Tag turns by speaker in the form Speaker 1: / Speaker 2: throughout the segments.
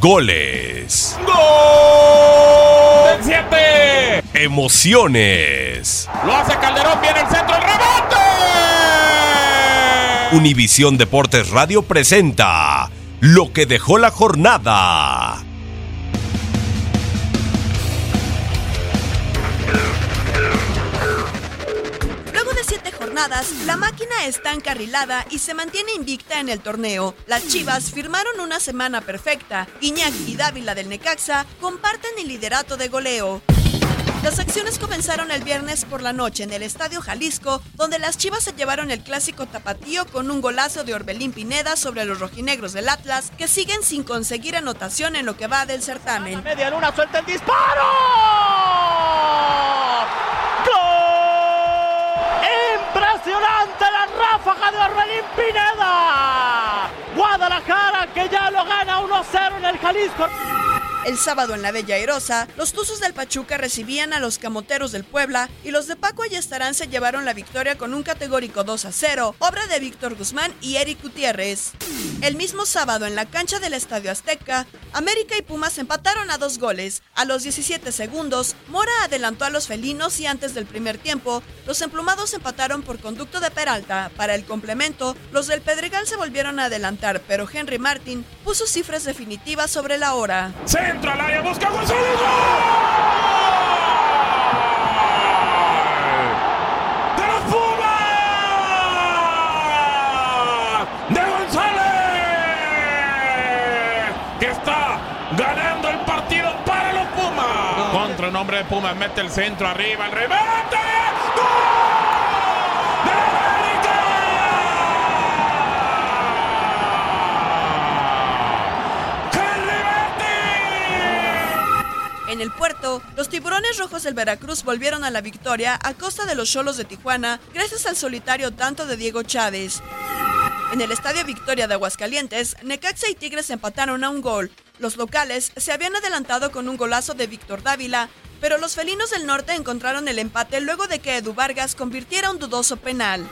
Speaker 1: Goles.
Speaker 2: ¡Gol! ¡Del 7!
Speaker 1: Emociones.
Speaker 2: Lo hace Calderón, viene el centro, el rebote.
Speaker 1: Univisión Deportes Radio presenta lo que dejó la jornada.
Speaker 3: La máquina está encarrilada y se mantiene invicta en el torneo. Las Chivas firmaron una semana perfecta. Iñak y Dávila del Necaxa comparten el liderato de goleo. Las acciones comenzaron el viernes por la noche en el Estadio Jalisco, donde las Chivas se llevaron el clásico tapatío con un golazo de Orbelín Pineda sobre los rojinegros del Atlas, que siguen sin conseguir anotación en lo que va del certamen.
Speaker 4: Media luna suelta el disparo. De Orbelín Pineda. Guadalajara que ya lo gana 1-0 en el Jalisco.
Speaker 3: El sábado en la Bella Airosa, los Tuzos del Pachuca recibían a los Camoteros del Puebla y los de Paco Ayestarán se llevaron la victoria con un categórico 2 a 0, obra de Víctor Guzmán y Eric Gutiérrez. El mismo sábado en la cancha del Estadio Azteca, América y Pumas empataron a dos goles. A los 17 segundos, Mora adelantó a los felinos y antes del primer tiempo, los emplumados empataron por conducto de Peralta. Para el complemento, los del Pedregal se volvieron a adelantar, pero Henry Martin puso cifras definitivas sobre la hora.
Speaker 2: Centro al área, busca González. ¡Gol! ¡De los Pumas! ¡De González! Que está ganando el partido para los Pumas. Contra el nombre de Pumas, mete el centro arriba, el remate. ¡Gol! ¡De
Speaker 3: En el puerto, los tiburones rojos del Veracruz volvieron a la victoria a costa de los cholos de Tijuana gracias al solitario tanto de Diego Chávez. En el Estadio Victoria de Aguascalientes, Necaxa y Tigres empataron a un gol. Los locales se habían adelantado con un golazo de Víctor Dávila, pero los felinos del norte encontraron el empate luego de que Edu Vargas convirtiera un dudoso penal.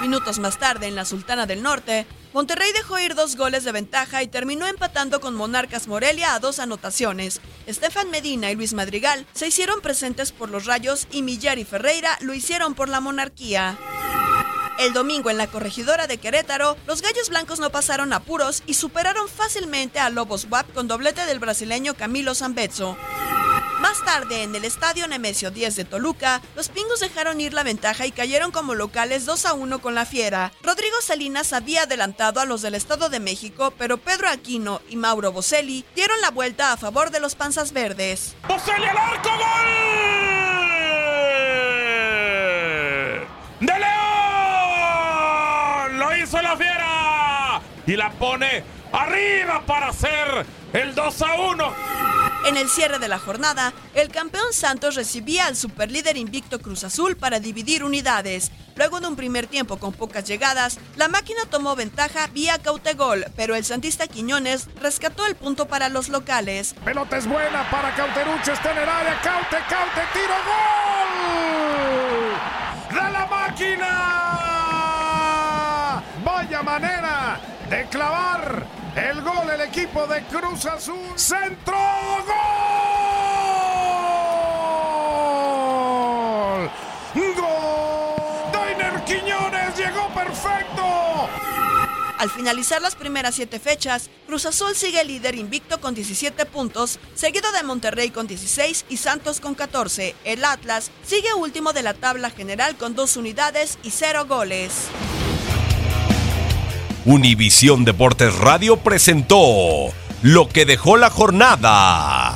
Speaker 3: Minutos más tarde, en la Sultana del Norte, Monterrey dejó ir dos goles de ventaja y terminó empatando con Monarcas Morelia a dos anotaciones. Estefan Medina y Luis Madrigal se hicieron presentes por los Rayos y Millar y Ferreira lo hicieron por la Monarquía. El domingo en la corregidora de Querétaro, los Gallos Blancos no pasaron apuros y superaron fácilmente a Lobos WAP con doblete del brasileño Camilo Zambezzo. Más tarde, en el estadio Nemesio 10 de Toluca, los pingos dejaron ir la ventaja y cayeron como locales 2 a 1 con la Fiera. Rodrigo Salinas había adelantado a los del Estado de México, pero Pedro Aquino y Mauro Boselli dieron la vuelta a favor de los Panzas Verdes.
Speaker 2: ¡Boselli al arco! ¡Gol! ¡De León! ¡Lo hizo la Fiera! Y la pone arriba para hacer el 2 a 1.
Speaker 3: En el cierre de la jornada, el campeón Santos recibía al superlíder invicto Cruz Azul para dividir unidades. Luego de un primer tiempo con pocas llegadas, la máquina tomó ventaja vía cautegol, pero el santista Quiñones rescató el punto para los locales.
Speaker 5: Pelota es buena para Cauterucho, está en el área, Caute, Caute, tiro, gol de la máquina. Vaya manera de clavar el gol el equipo de Cruz Azul. Centro, gol. Gol. Dainer Quiñones llegó perfecto.
Speaker 3: Al finalizar las primeras siete fechas, Cruz Azul sigue líder invicto con 17 puntos, seguido de Monterrey con 16 y Santos con 14. El Atlas sigue último de la tabla general con dos unidades y cero goles.
Speaker 1: Univisión Deportes Radio presentó lo que dejó la jornada.